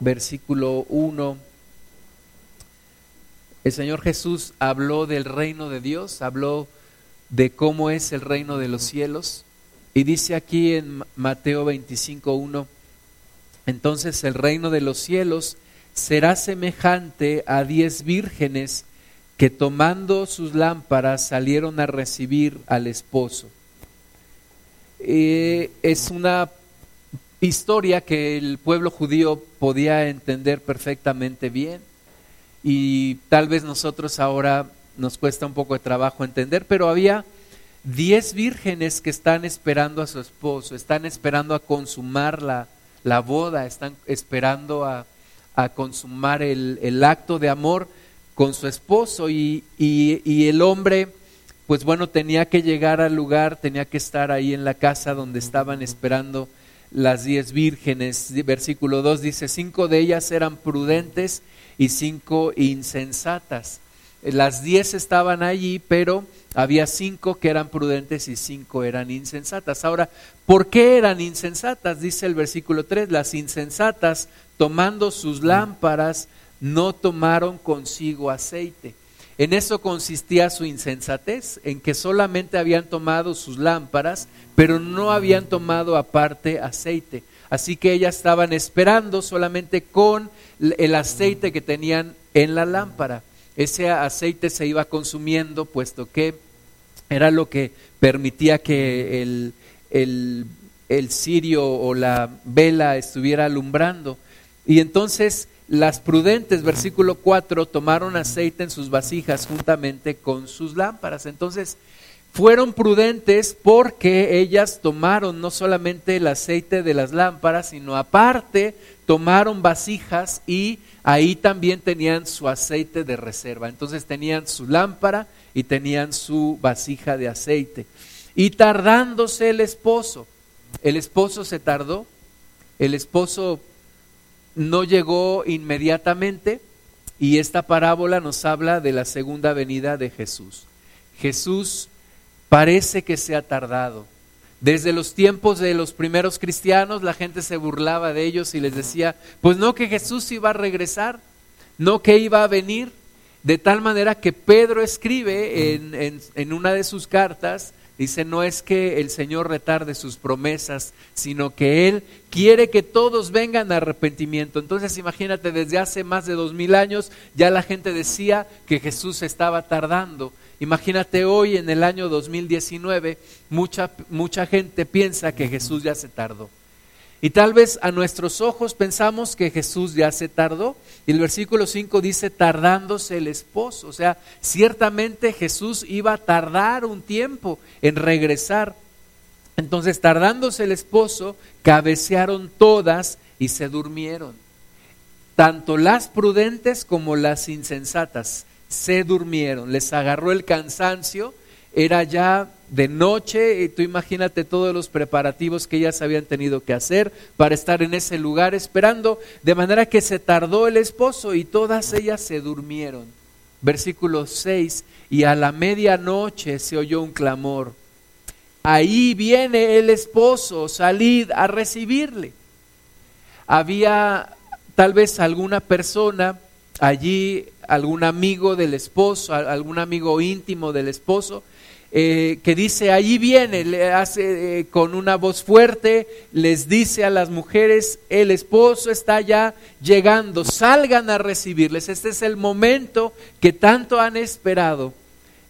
versículo 1. El Señor Jesús habló del reino de Dios, habló de cómo es el reino de los cielos. Y dice aquí en Mateo 25, 1, entonces el reino de los cielos será semejante a diez vírgenes que tomando sus lámparas salieron a recibir al esposo. Eh, es una historia que el pueblo judío podía entender perfectamente bien. Y tal vez nosotros ahora nos cuesta un poco de trabajo entender, pero había diez vírgenes que están esperando a su esposo, están esperando a consumar la, la boda, están esperando a, consumar el, acto de amor con su esposo. Y, y, el hombre, pues bueno, tenía que llegar al lugar, tenía que estar ahí en la casa donde estaban esperando las diez vírgenes. Versículo 2 dice, cinco de ellas eran prudentes y cinco insensatas. Las diez estaban allí, pero había cinco que eran prudentes y cinco eran insensatas. Ahora, ¿por qué eran insensatas? Dice el versículo 3, las insensatas, tomando sus lámparas, no tomaron consigo aceite. En eso consistía su insensatez, en que solamente habían tomado sus lámparas, pero no habían tomado aparte aceite. Así que ellas estaban esperando solamente con el aceite que tenían en la lámpara. Ese aceite se iba consumiendo, puesto que era lo que permitía que el, el, el cirio o la vela estuviera alumbrando. Y entonces las prudentes, versículo 4, tomaron aceite en sus vasijas juntamente con sus lámparas. Entonces, fueron prudentes porque ellas tomaron no solamente el aceite de las lámparas, sino aparte tomaron vasijas y ahí también tenían su aceite de reserva. Entonces tenían su lámpara y tenían su vasija de aceite. Y tardándose el esposo, el esposo se tardó, el esposo no llegó inmediatamente y esta parábola nos habla de la segunda venida de Jesús. Jesús parece que se ha tardado. Desde los tiempos de los primeros cristianos la gente se burlaba de ellos y les decía, pues no que Jesús iba a regresar, no que iba a venir, de tal manera que Pedro escribe en, una de sus cartas, dice, no es que el Señor retarde sus promesas, sino que Él quiere que todos vengan a arrepentimiento. Entonces imagínate, desde hace más de dos mil años ya la gente decía que Jesús estaba tardando. Imagínate hoy en el año 2019, mucha, mucha gente piensa que Jesús ya se tardó. Y tal vez a nuestros ojos pensamos que Jesús ya se tardó. Y el versículo 5 dice, tardándose el esposo. O sea, ciertamente Jesús iba a tardar un tiempo en regresar. Entonces, tardándose el esposo, cabecearon todas y se durmieron. Tanto las prudentes como las insensatas se durmieron. Les agarró el cansancio. Era ya de noche y tú imagínate todos los preparativos que ellas habían tenido que hacer para estar en ese lugar esperando, de manera que se tardó el esposo y todas ellas se durmieron. Versículo 6, y a la medianoche se oyó un clamor. Ahí viene el esposo, salid a recibirle. Había tal vez alguna persona allí, algún amigo del esposo, algún amigo íntimo del esposo, eh, que dice, allí viene, le hace eh, con una voz fuerte, les dice a las mujeres, el esposo está ya llegando, salgan a recibirles, este es el momento que tanto han esperado.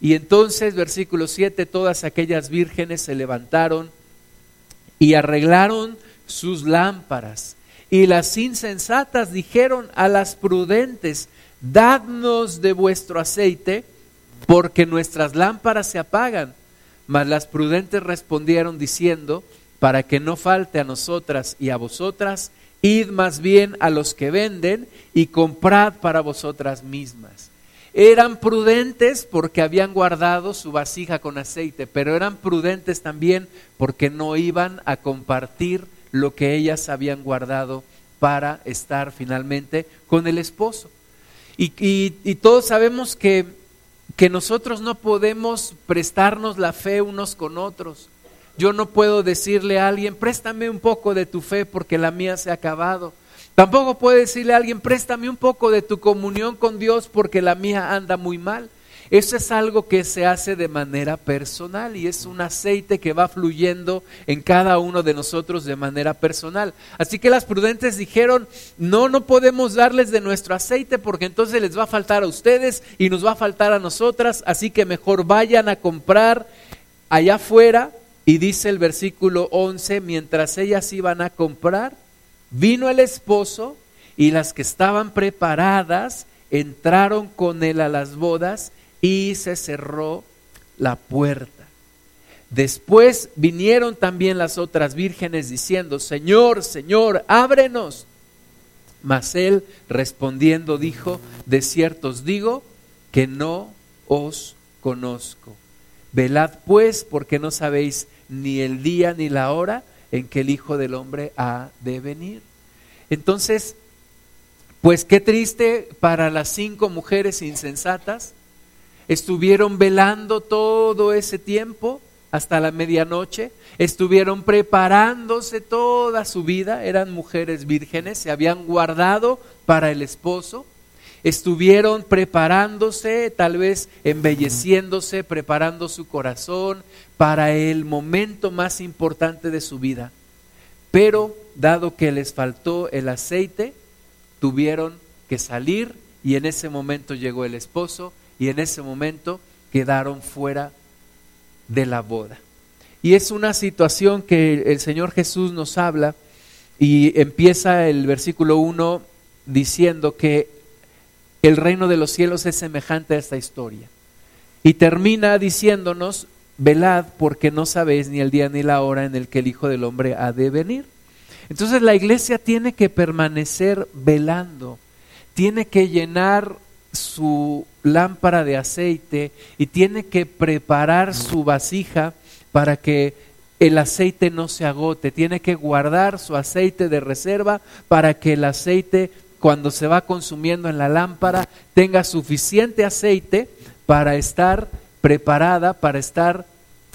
Y entonces, versículo 7, todas aquellas vírgenes se levantaron y arreglaron sus lámparas. Y las insensatas dijeron a las prudentes, dadnos de vuestro aceite, porque nuestras lámparas se apagan. Mas las prudentes respondieron diciendo, para que no falte a nosotras y a vosotras, id más bien a los que venden y comprad para vosotras mismas. Eran prudentes porque habían guardado su vasija con aceite, pero eran prudentes también porque no iban a compartir lo que ellas habían guardado para estar finalmente con el esposo. Y, y todos sabemos que que nosotros no podemos prestarnos la fe unos con otros. Yo no puedo decirle a alguien, préstame un poco de tu fe porque la mía se ha acabado. Tampoco puede decirle a alguien, préstame un poco de tu comunión con Dios porque la mía anda muy mal. Eso es algo que se hace de manera personal y es un aceite que va fluyendo en cada uno de nosotros de manera personal. Así que las prudentes dijeron, no, no podemos darles de nuestro aceite porque entonces les va a faltar a ustedes y nos va a faltar a nosotras, así que mejor vayan a comprar allá afuera. Y dice el versículo 11, mientras ellas iban a comprar, vino el esposo y las que estaban preparadas entraron con él a las bodas y se cerró la puerta. Después vinieron también las otras vírgenes diciendo, Señor, Señor, ábrenos. Mas él respondiendo dijo, de cierto os digo que no os conozco. Velad pues porque no sabéis ni el día ni la hora en que el Hijo del Hombre ha de venir. Entonces, pues qué triste para las cinco mujeres insensatas estuvieron velando todo ese tiempo hasta la medianoche, estuvieron preparándose toda su vida, eran mujeres vírgenes, se habían guardado para el esposo, estuvieron preparándose, tal vez embelleciéndose, preparando su corazón para el momento más importante de su vida. Pero dado que les faltó el aceite, tuvieron que salir y en ese momento llegó el esposo y en ese momento quedaron fuera de la boda. Y es una situación que el Señor Jesús nos habla y empieza el versículo 1 diciendo que el reino de los cielos es semejante a esta historia. Y termina diciéndonos, velad porque no sabéis ni el día ni la hora en el que el Hijo del Hombre ha de venir. Entonces la iglesia tiene que permanecer velando, tiene que llenar su lámpara de aceite y tiene que preparar su vasija para que el aceite no se agote, tiene que guardar su aceite de reserva para que el aceite cuando se va consumiendo en la lámpara tenga suficiente aceite para estar preparada, para estar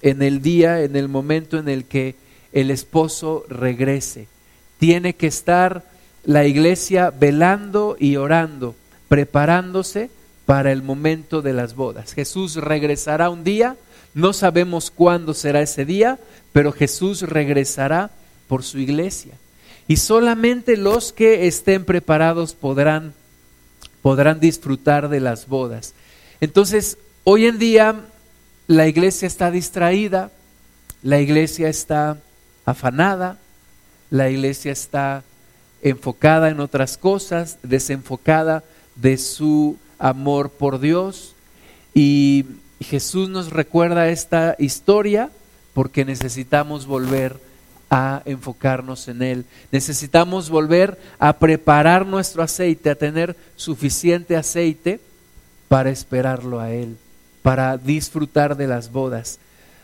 en el día, en el momento en el que el esposo regrese. Tiene que estar la iglesia velando y orando preparándose para el momento de las bodas. Jesús regresará un día, no sabemos cuándo será ese día, pero Jesús regresará por su iglesia. Y solamente los que estén preparados podrán, podrán disfrutar de las bodas. Entonces, hoy en día la iglesia está distraída, la iglesia está afanada, la iglesia está enfocada en otras cosas, desenfocada de su amor por Dios. Y Jesús nos recuerda esta historia porque necesitamos volver a enfocarnos en Él. Necesitamos volver a preparar nuestro aceite, a tener suficiente aceite para esperarlo a Él, para disfrutar de las bodas.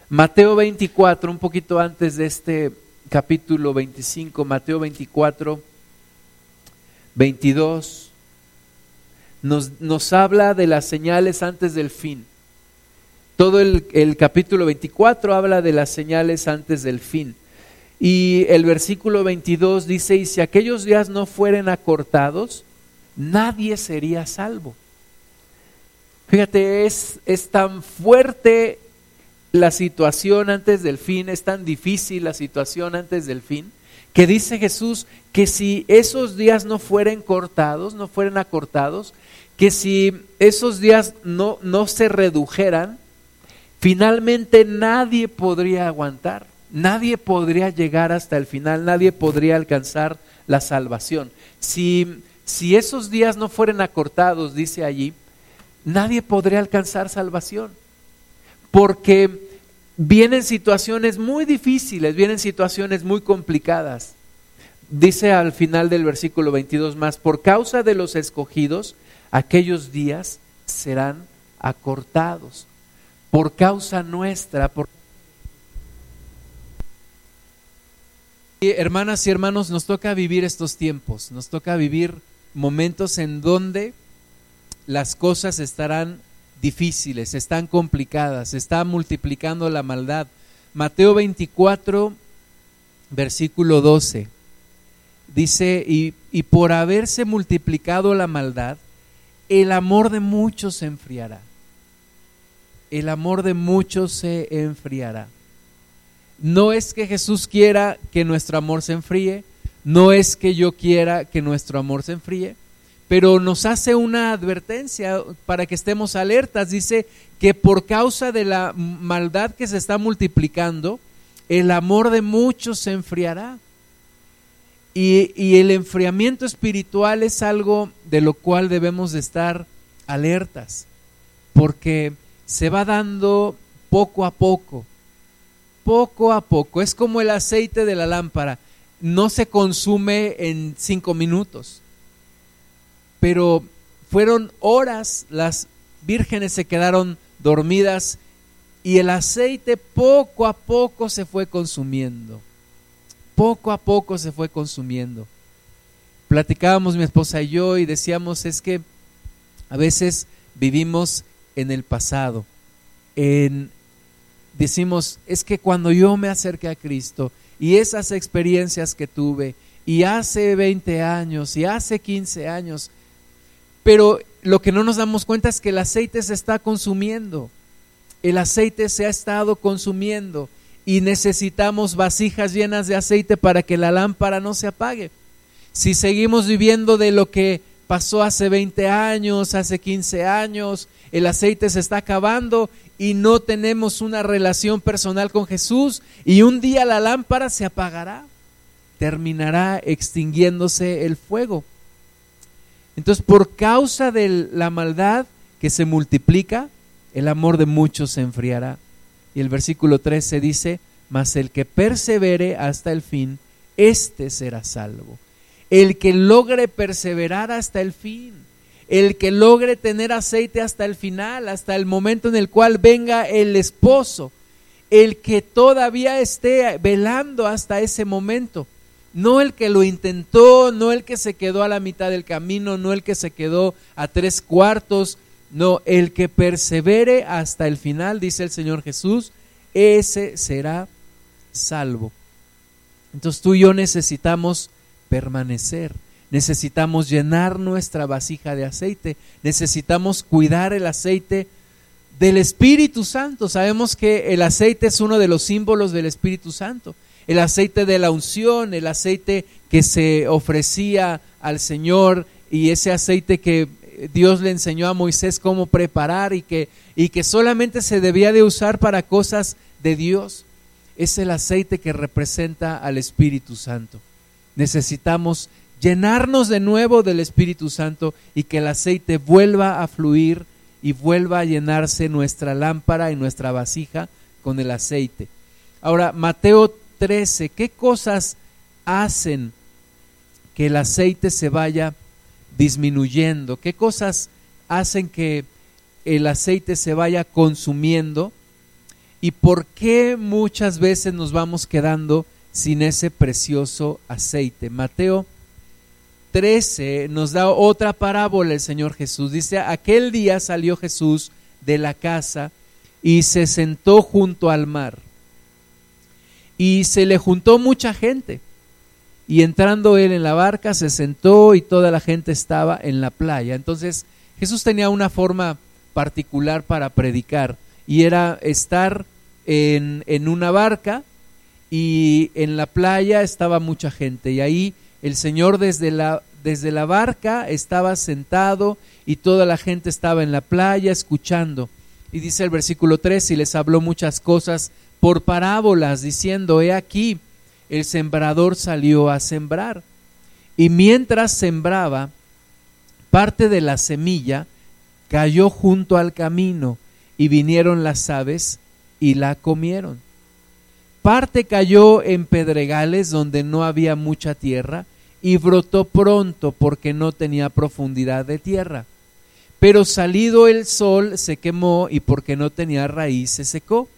Mateo 24, un poquito antes de este capítulo 25, Mateo 24, 22 nos, habla de las señales antes del fin. Todo el, el capítulo 24 habla de las señales antes del fin. Y el versículo 22 dice, y si aquellos días no fueren acortados, nadie sería salvo. Fíjate, es, es tan fuerte la situación antes del fin, es tan difícil la situación antes del fin, que dice Jesús que si esos días no fueren cortados, no fueren acortados, que si esos días no, no se redujeran, finalmente nadie podría aguantar, nadie podría llegar hasta el final, nadie podría alcanzar la salvación. Si, si esos días no fueran acortados, dice allí, nadie podría alcanzar salvación, porque vienen situaciones muy difíciles, vienen situaciones muy complicadas. Dice al final del versículo 22 más, por causa de los escogidos, aquellos días serán acortados por causa nuestra. Por... hermanas y hermanos, nos toca vivir estos tiempos, nos toca vivir momentos en donde las cosas estarán difíciles, están complicadas, está multiplicando la maldad. Mateo 24, versículo 12. dice, y, y por haberse multiplicado la maldad, el amor de muchos se enfriará. El amor de muchos se enfriará. No es que Jesús quiera que nuestro amor se enfríe, no es que yo quiera que nuestro amor se enfríe, pero nos hace una advertencia para que estemos alertas. Dice que por causa de la maldad que se está multiplicando, el amor de muchos se enfriará. Y, el enfriamiento espiritual es algo de lo cual debemos de estar alertas, porque se va dando poco a poco, poco a poco. Es como el aceite de la lámpara, no se consume en cinco minutos pero fueron horas, las vírgenes se quedaron dormidas y el aceite poco a poco se fue consumiendo. Poco a poco se fue consumiendo. Platicábamos mi esposa y yo y decíamos es que a veces vivimos en el pasado. En, decimos, es que cuando yo me acerqué a Cristo y esas experiencias que tuve, y hace 20 años, y hace 15 años, pero lo que no nos damos cuenta es que el aceite se está consumiendo. El aceite se ha estado consumiendo y necesitamos vasijas llenas de aceite para que la lámpara no se apague. Si seguimos viviendo de lo que pasó hace 20 años, hace 15 años, el aceite se está acabando y no tenemos una relación personal con Jesús y un día la lámpara se apagará, terminará extinguiéndose el fuego. Entonces, por causa de la maldad que se multiplica, el amor de muchos se enfriará. Y el versículo 13 dice, mas el que persevere hasta el fin, éste será salvo. El que logre perseverar hasta el fin, el que logre tener aceite hasta el final, hasta el momento en el cual venga el esposo, el que todavía esté velando hasta ese momento no el que lo intentó, no el que se quedó a la mitad del camino, no el que se quedó a tres cuartos, no, el que persevere hasta el final, dice el Señor Jesús, ese será salvo. Entonces tú y yo necesitamos permanecer, necesitamos llenar nuestra vasija de aceite, necesitamos cuidar el aceite del Espíritu Santo. Sabemos que el aceite es uno de los símbolos del Espíritu Santo el aceite de la unción, el aceite que se ofrecía al Señor y ese aceite que Dios le enseñó a Moisés cómo preparar y que, y que solamente se debía de usar para cosas de Dios. Es el aceite que representa al Espíritu Santo. Necesitamos llenarnos de nuevo del Espíritu Santo y que el aceite vuelva a fluir y vuelva a llenarse nuestra lámpara y nuestra vasija con el aceite. Ahora, Mateo 13, ¿qué cosas hacen que el aceite se vaya disminuyendo? ¿Qué cosas hacen que el aceite se vaya consumiendo? ¿Y por qué muchas veces nos vamos quedando sin ese precioso aceite? Mateo 13 nos da otra parábola el Señor Jesús. Dice, aquel día salió Jesús de la casa y se sentó junto al mar y se le juntó mucha gente. Y entrando él en la barca, se sentó y toda la gente estaba en la playa. Entonces Jesús tenía una forma particular para predicar y era estar en, en una barca y en la playa estaba mucha gente y ahí el Señor desde la, desde la barca estaba sentado y toda la gente estaba en la playa escuchando. Y dice el versículo 3, y les habló muchas cosas por parábolas, diciendo, he aquí, el sembrador salió a sembrar. Y mientras sembraba, parte de la semilla cayó junto al camino, y vinieron las aves y la comieron. Parte cayó en pedregales donde no había mucha tierra, y brotó pronto porque no tenía profundidad de tierra. Pero salido el sol se quemó y porque no tenía raíz se secó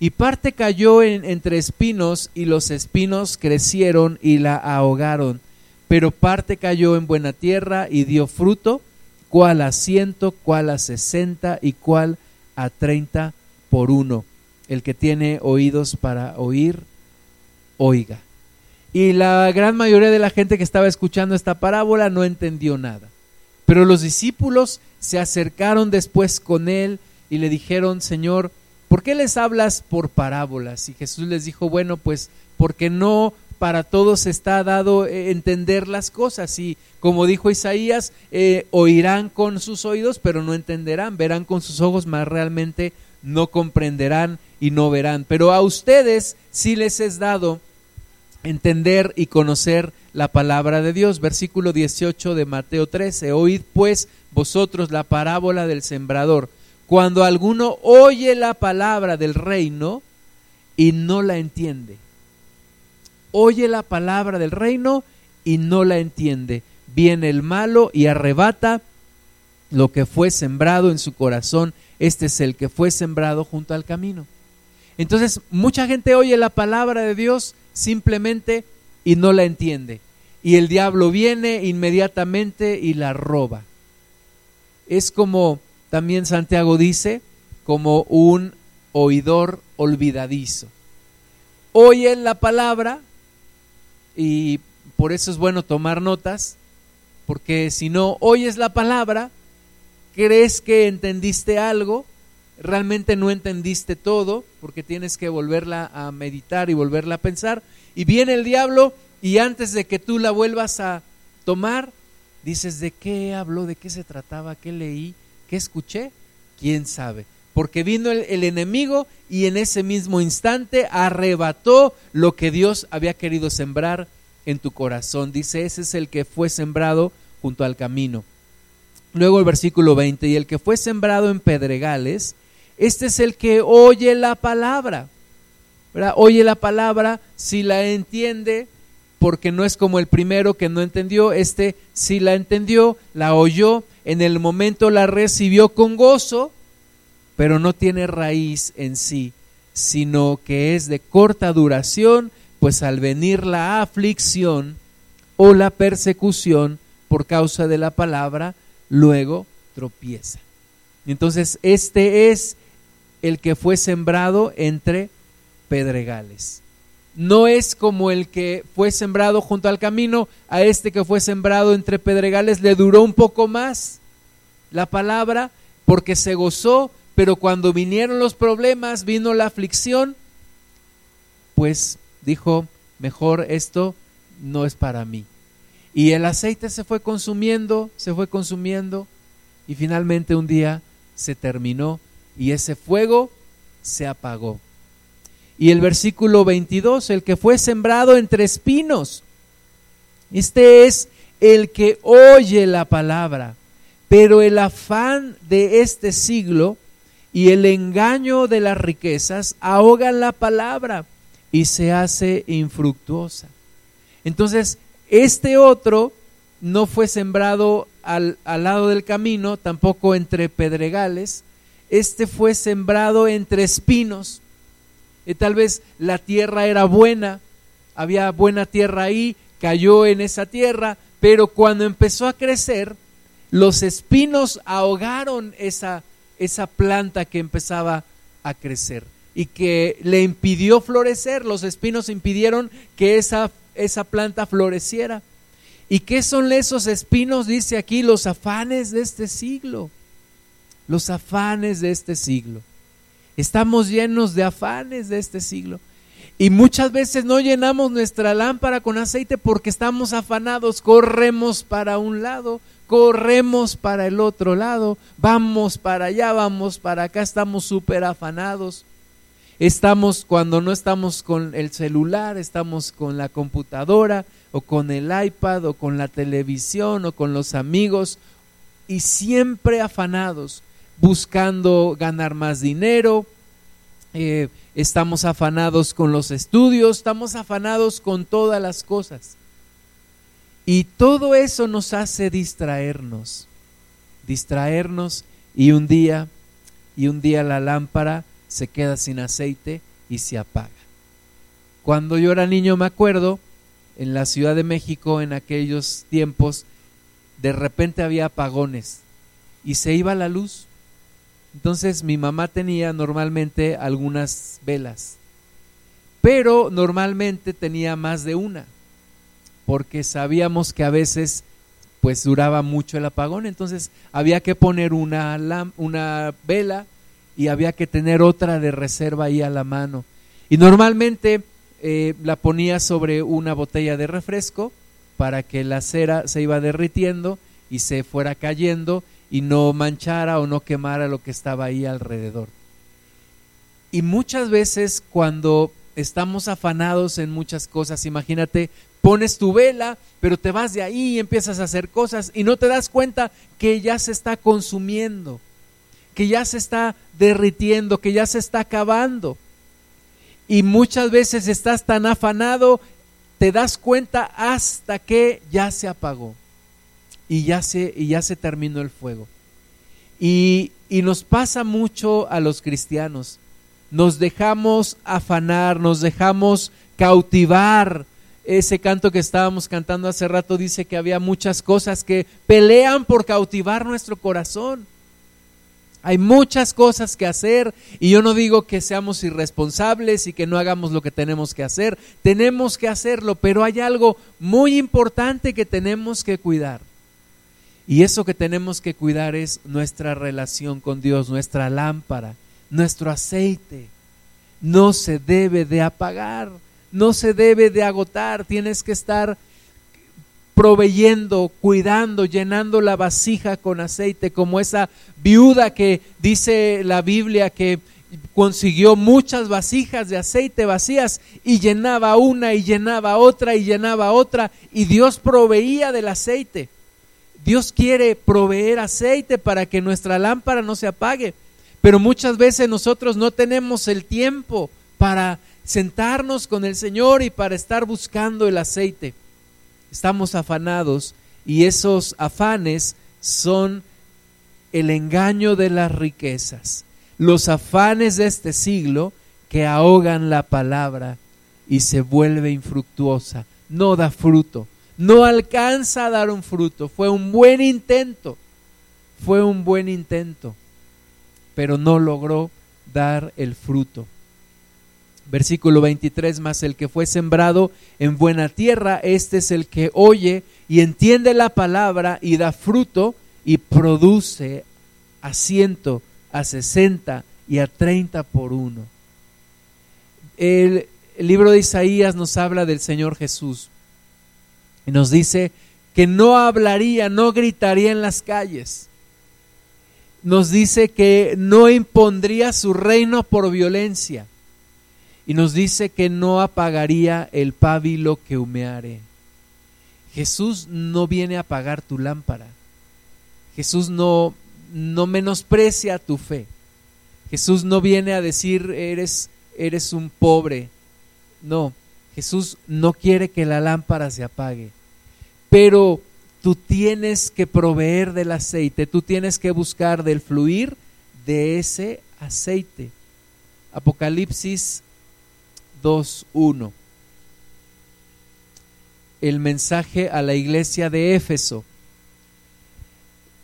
y parte cayó entre espinos y los espinos crecieron y la ahogaron, pero parte cayó en buena tierra y dio fruto, cual a ciento, cual a sesenta y cual a treinta por uno. El que tiene oídos para oír, oiga. Y la gran mayoría de la gente que estaba escuchando esta parábola no entendió nada. Pero los discípulos se acercaron después con él y le dijeron, Señor, ¿por qué les hablas por parábolas? Y Jesús les dijo, bueno, pues porque no para todos está dado eh, entender las cosas y como dijo Isaías, eh, oirán con sus oídos, pero no entenderán, verán con sus ojos, mas realmente no comprenderán y no verán. Pero a ustedes sí les es dado entender y conocer la palabra de Dios. Versículo 18 de Mateo 13. Oíd pues vosotros la parábola del sembrador. Cuando alguno oye la palabra del reino y no la entiende. Oye la palabra del reino y no la entiende. Viene el malo y arrebata lo que fue sembrado en su corazón. Este es el que fue sembrado junto al camino. Entonces, mucha gente oye la palabra de Dios simplemente y no la entiende. Y el diablo viene inmediatamente y la roba. Es como también Santiago dice, como un oidor olvidadizo. Oyen la palabra y por eso es bueno tomar notas, porque si no oyes la palabra, crees que entendiste algo, realmente no entendiste todo, porque tienes que volverla a meditar y volverla a pensar, y viene el diablo y antes de que tú la vuelvas a tomar, dices, ¿de qué habló? ¿De qué se trataba? ¿Qué leí? ¿Qué escuché? ¿Quién sabe? Porque vino el, el, enemigo y en ese mismo instante arrebató lo que Dios había querido sembrar en tu corazón. Dice, ese es el que fue sembrado junto al camino. Luego el versículo 20, y el que fue sembrado en pedregales, este es el que oye la palabra. Oye la palabra, si la entiende, porque no es como el primero que no entendió, este si la entendió, la oyó, en el momento la recibió con gozo, pero no tiene raíz en sí, sino que es de corta duración, pues al venir la aflicción o la persecución por causa de la palabra, luego tropieza. Entonces, este es el que fue sembrado entre pedregales. No es como el que fue sembrado junto al camino, a este que fue sembrado entre pedregales le duró un poco más la palabra porque se gozó, pero cuando vinieron los problemas, vino la aflicción, pues dijo, mejor esto no es para mí. Y el aceite se fue consumiendo, se fue consumiendo, y finalmente un día se terminó y ese fuego se apagó. Y el versículo 22, el que fue sembrado entre espinos. Este es el que oye la palabra, pero el afán de este siglo y el engaño de las riquezas ahogan la palabra y se hace infructuosa. Entonces, este otro no fue sembrado al, al lado del camino, tampoco entre pedregales, este fue sembrado entre espinos. Tal vez la tierra era buena, había buena tierra ahí, cayó en esa tierra, pero cuando empezó a crecer, los espinos ahogaron esa, esa planta que empezaba a crecer y que le impidió florecer. Los espinos impidieron que esa, esa planta floreciera. ¿Y qué son esos espinos? Dice aquí los afanes de este siglo los afanes de este siglo. Estamos llenos de afanes de este siglo. Y muchas veces no llenamos nuestra lámpara con aceite porque estamos afanados, corremos para un lado, corremos para el otro lado, vamos para allá, vamos para acá, estamos súper afanados. Estamos cuando no estamos con el celular, estamos con la computadora o con el iPad o con la televisión o con los amigos y siempre afanados buscando ganar más dinero, eh, estamos afanados con los estudios, estamos afanados con todas las cosas. Y todo eso nos hace distraernos, distraernos y un día, y un día la lámpara se queda sin aceite y se apaga. Cuando yo era niño me acuerdo, en la Ciudad de México en aquellos tiempos, de repente había apagones y se iba la luz entonces mi mamá tenía normalmente algunas velas, pero normalmente tenía más de una. porque sabíamos que a veces pues duraba mucho el apagón, entonces había que poner una, una vela y había que tener otra de reserva ahí a la mano. Y normalmente eh, la ponía sobre una botella de refresco para que la cera se iba derritiendo y se fuera cayendo y no manchara o no quemara lo que estaba ahí alrededor. Y muchas veces cuando estamos afanados en muchas cosas, imagínate, pones tu vela, pero te vas de ahí y empiezas a hacer cosas y no te das cuenta que ya se está consumiendo, que ya se está derritiendo, que ya se está acabando. Y muchas veces estás tan afanado, te das cuenta hasta que ya se apagó y ya se, y ya se terminó el fuego. Y, y nos pasa mucho a los cristianos. Nos dejamos afanar, nos dejamos cautivar. Ese canto que estábamos cantando hace rato dice que había muchas cosas que pelean por cautivar nuestro corazón. Hay muchas cosas que hacer y yo no digo que seamos irresponsables y que no hagamos lo que tenemos que hacer. Tenemos que hacerlo, pero hay algo muy importante que tenemos que cuidar. Y eso que tenemos que cuidar es nuestra relación con Dios, nuestra lámpara, nuestro aceite. No se debe de apagar, no se debe de agotar, tienes que estar proveyendo, cuidando, llenando la vasija con aceite, como esa viuda que dice la Biblia que consiguió muchas vasijas de aceite vacías y llenaba una y llenaba otra y llenaba otra y Dios proveía del aceite. Dios quiere proveer aceite para que nuestra lámpara no se apague, pero muchas veces nosotros no tenemos el tiempo para sentarnos con el Señor y para estar buscando el aceite. Estamos afanados y esos afanes son el engaño de las riquezas, los afanes de este siglo que ahogan la palabra y se vuelve infructuosa, no da fruto, no alcanza a dar un fruto. Fue un buen intento, fue un buen intento, pero no logró dar el fruto. Versículo 23, más el que fue sembrado en buena tierra, este es el que oye y entiende la palabra y da fruto y produce a ciento, a sesenta y a treinta por uno. El, libro de Isaías nos habla del Señor Jesús y nos dice que no hablaría, no gritaría en las calles. Nos dice que no impondría su reino por violencia y nos dice que no apagaría el pábilo que humeare. Jesús no viene a apagar tu lámpara. Jesús no, no menosprecia tu fe. Jesús no viene a decir eres, eres un pobre. No, Jesús no quiere que la lámpara se apague. Pero tú tienes que proveer del aceite, tú tienes que buscar del fluir de ese aceite. Apocalipsis 2.1. El mensaje a la iglesia de Éfeso.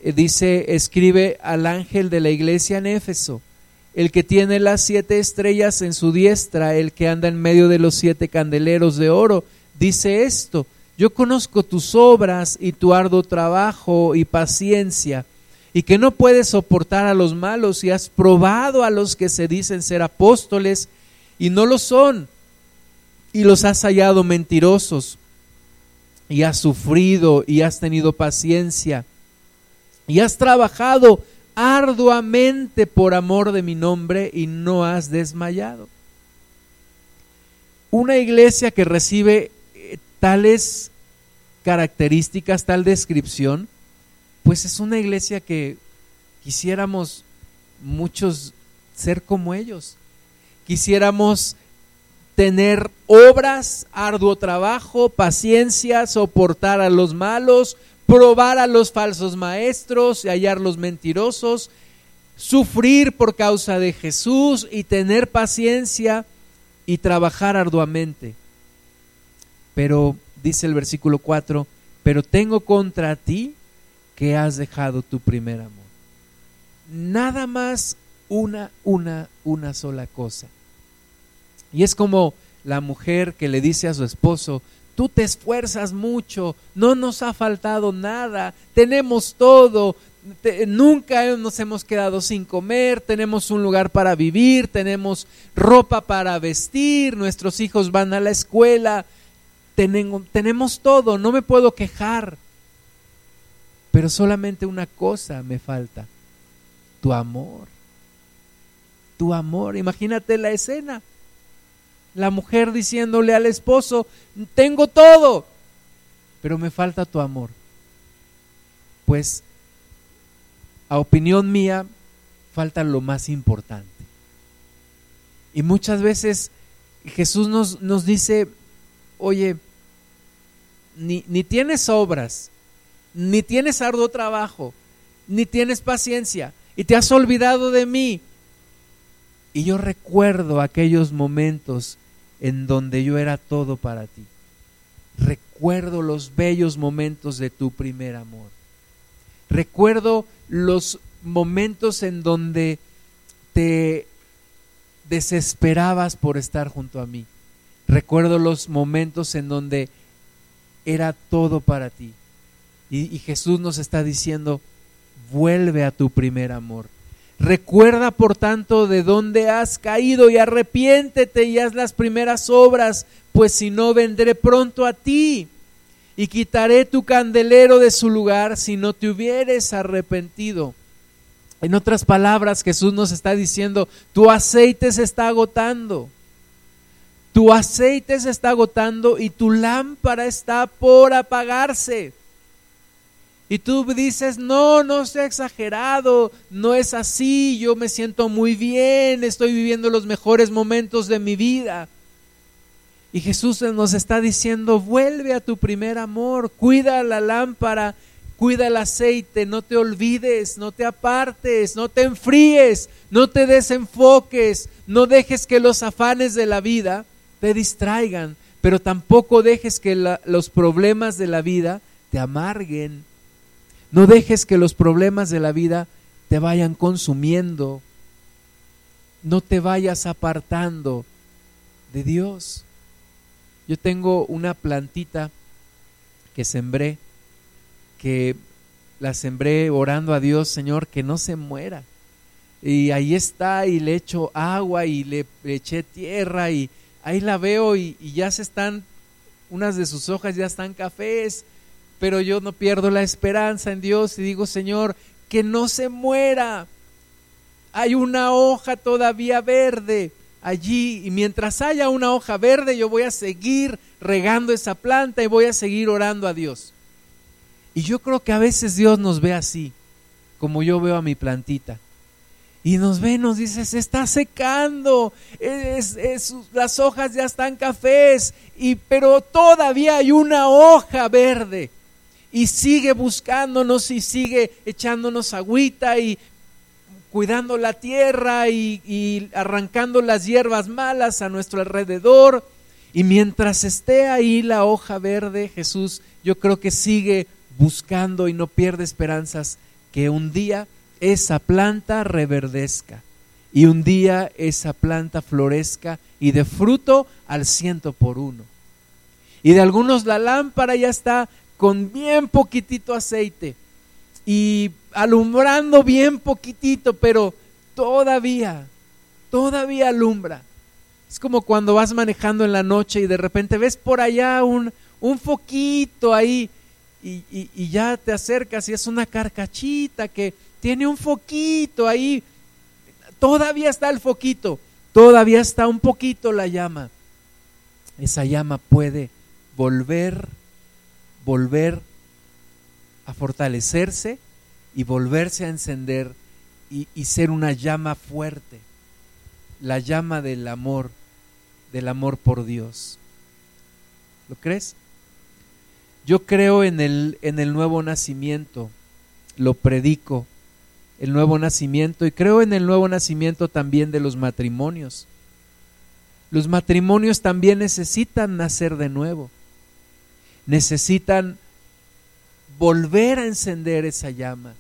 Eh, dice, escribe al ángel de la iglesia en Éfeso, el que tiene las siete estrellas en su diestra, el que anda en medio de los siete candeleros de oro, dice esto, yo conozco tus obras y tu arduo trabajo y paciencia, y que no puedes soportar a los malos y has probado a los que se dicen ser apóstoles y no lo son, y los has hallado mentirosos, y has sufrido y has tenido paciencia, y has trabajado arduamente por amor de mi nombre y no has desmayado. Una iglesia que recibe eh, tales características, tal descripción, pues es una iglesia que quisiéramos muchos ser como ellos quisiéramos tener obras, arduo trabajo, paciencia, soportar a los malos, probar a los falsos maestros y hallar los mentirosos, sufrir por causa de Jesús y tener paciencia y trabajar arduamente. Pero dice el versículo 4, pero tengo contra ti que has dejado tu primer amor. Nada más una, una, una sola cosa. Y es como la mujer que le dice a su esposo, tú te esfuerzas mucho, no nos ha faltado nada, tenemos todo, nunca nos hemos quedado sin comer, tenemos un lugar para vivir, tenemos ropa para vestir, nuestros hijos van a la escuela, tenemos, todo, no me puedo quejar. Pero solamente una cosa me falta, tu amor. Tu amor, imagínate la escena. La mujer diciéndole al esposo, tengo todo, pero me falta tu amor. Pues a opinión mía, falta lo más importante. Y muchas veces Jesús nos, nos dice, oye, ni, ni tienes obras, ni tienes arduo trabajo, ni tienes paciencia, y te has olvidado de mí. Y yo recuerdo aquellos momentos en donde yo era todo para ti. Recuerdo los bellos momentos de tu primer amor. Recuerdo los momentos en donde te desesperabas por estar junto a mí. Recuerdo los momentos en donde era todo para ti. Y, Jesús nos está diciendo, vuelve a tu primer amor. Recuerda, por tanto, de dónde has caído y arrepiéntete y haz las primeras obras, pues si no vendré pronto a ti y quitaré tu candelero de su lugar si no te hubieres arrepentido. En otras palabras, Jesús nos está diciendo, tu aceite se está agotando. Tu aceite se está agotando y tu lámpara está por apagarse. Y tú dices, no, no sea exagerado, no es así, yo me siento muy bien, estoy viviendo los mejores momentos de mi vida. Y Jesús nos está diciendo, vuelve a tu primer amor, cuida la lámpara, cuida el aceite, no te olvides, no te apartes, no te enfríes, no te desenfoques, no dejes que los afanes de la vida te distraigan, pero tampoco dejes que los problemas de la vida te amarguen. No dejes que los problemas de la vida te vayan consumiendo. No te vayas apartando de Dios. Yo tengo una plantita que sembré, que la sembré orando a Dios, Señor, que no se muera. Y ahí está, y le echo agua y le, eché tierra y ahí la veo y, y ya se están, unas de sus hojas ya están cafés, pero yo no pierdo la esperanza en Dios y digo, Señor, que no se muera. Hay una hoja todavía verde allí y mientras haya una hoja verde yo voy a seguir regando esa planta y voy a seguir orando a Dios. Y yo creo que a veces Dios nos ve así, como yo veo a mi plantita. Y nos ve, nos dice, se está secando, es, las hojas ya están cafés, y, pero todavía hay una hoja verde. Y sigue buscándonos y sigue echándonos agüita y cuidando la tierra y, arrancando las hierbas malas a nuestro alrededor. Y mientras esté ahí la hoja verde, Jesús yo creo que sigue buscando y no pierde esperanzas que un día esa planta reverdezca y un día esa planta florezca y de fruto al ciento por uno. Y de algunos la lámpara ya está con bien poquitito aceite y alumbrando bien poquitito, pero todavía, todavía alumbra. Es como cuando vas manejando en la noche y de repente ves por allá un, un foquito ahí y, y, ya te acercas y es una carcachita que tiene un foquito ahí. Todavía está el foquito, todavía está un poquito la llama. Esa llama puede volver, volver a fortalecerse y volverse a encender y, ser una llama fuerte, la llama del amor, del amor por Dios. ¿Lo crees? Yo creo en el, en el nuevo nacimiento, lo predico, el nuevo nacimiento, y creo en el nuevo nacimiento también de los matrimonios. Los matrimonios también necesitan nacer de nuevo, necesitan volver a encender esa llama.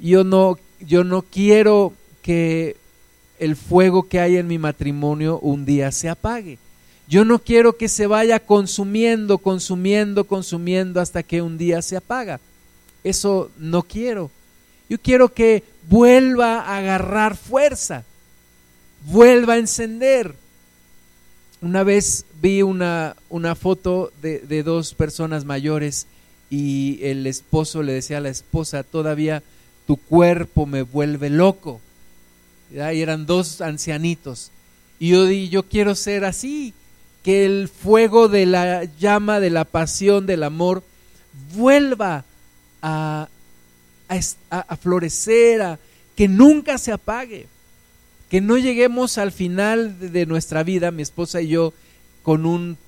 Yo no, yo no quiero que el fuego que hay en mi matrimonio un día se apague. Yo no quiero que se vaya consumiendo, consumiendo, consumiendo hasta que un día se apaga. Eso no quiero. Yo quiero que vuelva a agarrar fuerza, vuelva a encender. Una vez vi una, una foto de, de dos personas mayores y el esposo le decía a la esposa, todavía tu cuerpo me vuelve loco. Y eran dos ancianitos. Y yo di, yo quiero ser así, que el fuego de la llama, de la pasión, del amor, vuelva a, a, florecer, a, que nunca se apague, que no lleguemos al final de, nuestra vida, mi esposa y yo, con un,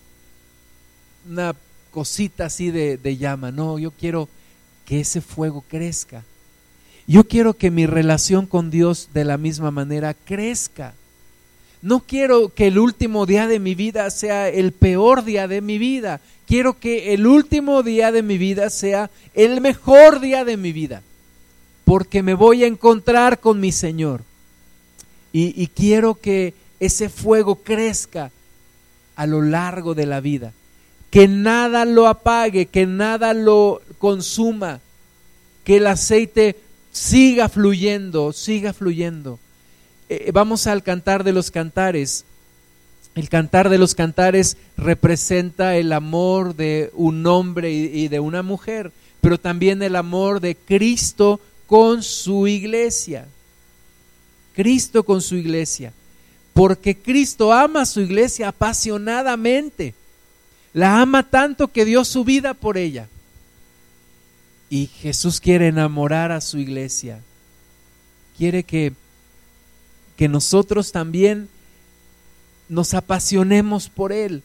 una cosita así de, de llama. No, yo quiero que ese fuego crezca. Yo quiero que mi relación con Dios de la misma manera crezca. No quiero que el último día de mi vida sea el peor día de mi vida. Quiero que el último día de mi vida sea el mejor día de mi vida. Porque me voy a encontrar con mi Señor. Y, quiero que ese fuego crezca a lo largo de la vida. Que nada lo apague, que nada lo consuma. Que el aceite siga fluyendo, siga fluyendo. Eh, vamos al cantar de los cantares. El cantar de los cantares representa el amor de un hombre y, de una mujer, pero también el amor de Cristo con su iglesia. Cristo con su iglesia. Porque Cristo ama a su iglesia apasionadamente. La ama tanto que dio su vida por ella. Y Jesús quiere enamorar a su iglesia. Quiere que que nosotros también nos apasionemos por Él,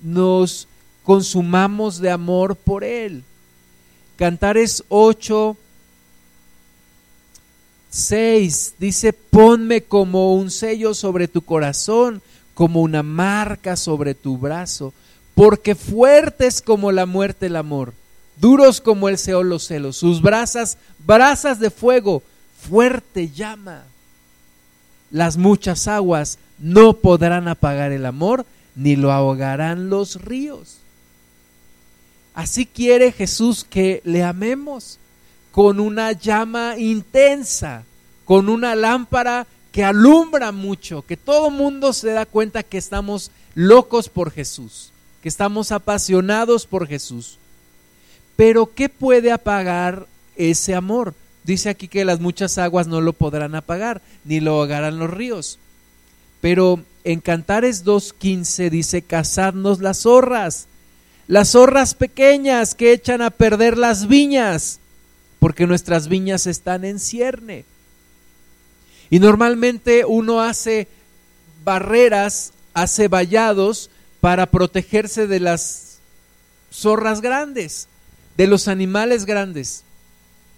nos consumamos de amor por Él. Cantares 8, 6 dice, ponme como un sello sobre tu corazón, como una marca sobre tu brazo, porque fuerte es como la muerte el amor, duros como el Seol los celos, sus brasas, brasas de fuego, fuerte llama las muchas aguas no podrán apagar el amor, ni lo ahogarán los ríos. Así quiere Jesús que le amemos con una llama intensa, con una lámpara que alumbra mucho, que todo mundo se da cuenta que estamos locos por Jesús, que estamos apasionados por Jesús. Pero ¿qué puede apagar ese amor? Dice aquí que las muchas aguas no lo podrán apagar, ni lo ahogarán los ríos. Pero en Cantares 2.15 dice, cazadnos las zorras, las zorras pequeñas que echan a perder las viñas, porque nuestras viñas están en cierne. Y normalmente uno hace barreras, hace vallados para protegerse de las zorras grandes, de los animales grandes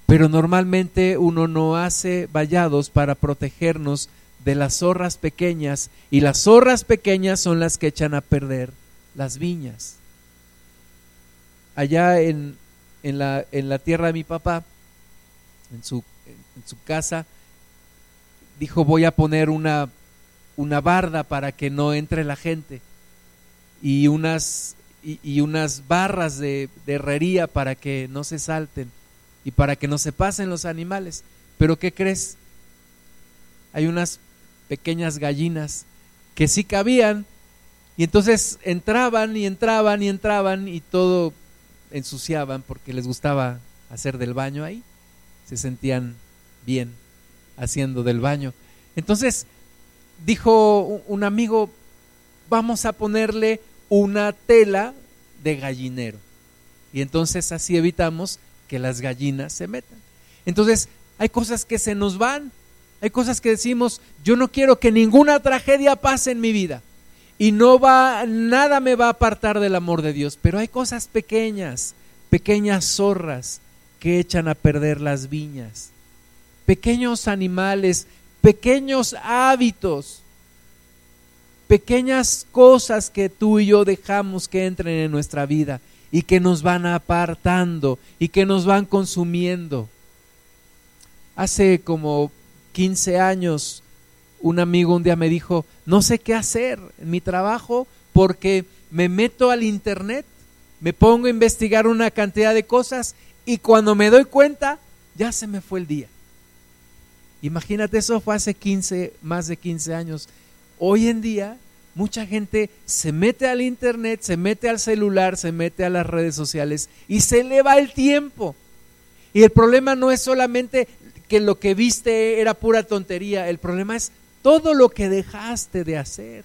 pero normalmente uno no hace vallados para protegernos de las zorras pequeñas y las zorras pequeñas son las que echan a perder las viñas. Allá en, en, la, en la, tierra de mi papá, en su, en su casa, dijo voy a poner una, una barda para que no entre la gente y unas, y, y unas barras de, de herrería para que no se salten y para que no se pasen los animales. Pero ¿qué crees? Hay unas pequeñas gallinas que sí cabían y entonces entraban y entraban y entraban y todo ensuciaban porque les gustaba hacer del baño ahí. Se sentían bien haciendo del baño. Entonces dijo un amigo, vamos a ponerle una tela de gallinero. Y entonces así evitamos que las gallinas se metan. Entonces, hay cosas que se nos van, hay cosas que decimos, yo no quiero que ninguna tragedia pase en mi vida y no va nada me va a apartar del amor de Dios, pero hay cosas pequeñas, pequeñas zorras que echan a perder las viñas. Pequeños animales, pequeños hábitos, pequeñas cosas que tú y yo dejamos que entren en nuestra vida y que nos van apartando y que nos van consumiendo. Hace como 15 años un amigo un día me dijo, no sé qué hacer en mi trabajo porque me meto al internet, me pongo a investigar una cantidad de cosas y cuando me doy cuenta, ya se me fue el día. Imagínate, eso fue hace 15, más de 15 años. Hoy en día, mucha gente se mete al internet, se mete al celular, se mete a las redes sociales y se le va el tiempo. Y el problema no es solamente que lo que viste era pura tontería, el problema es todo lo que dejaste de hacer.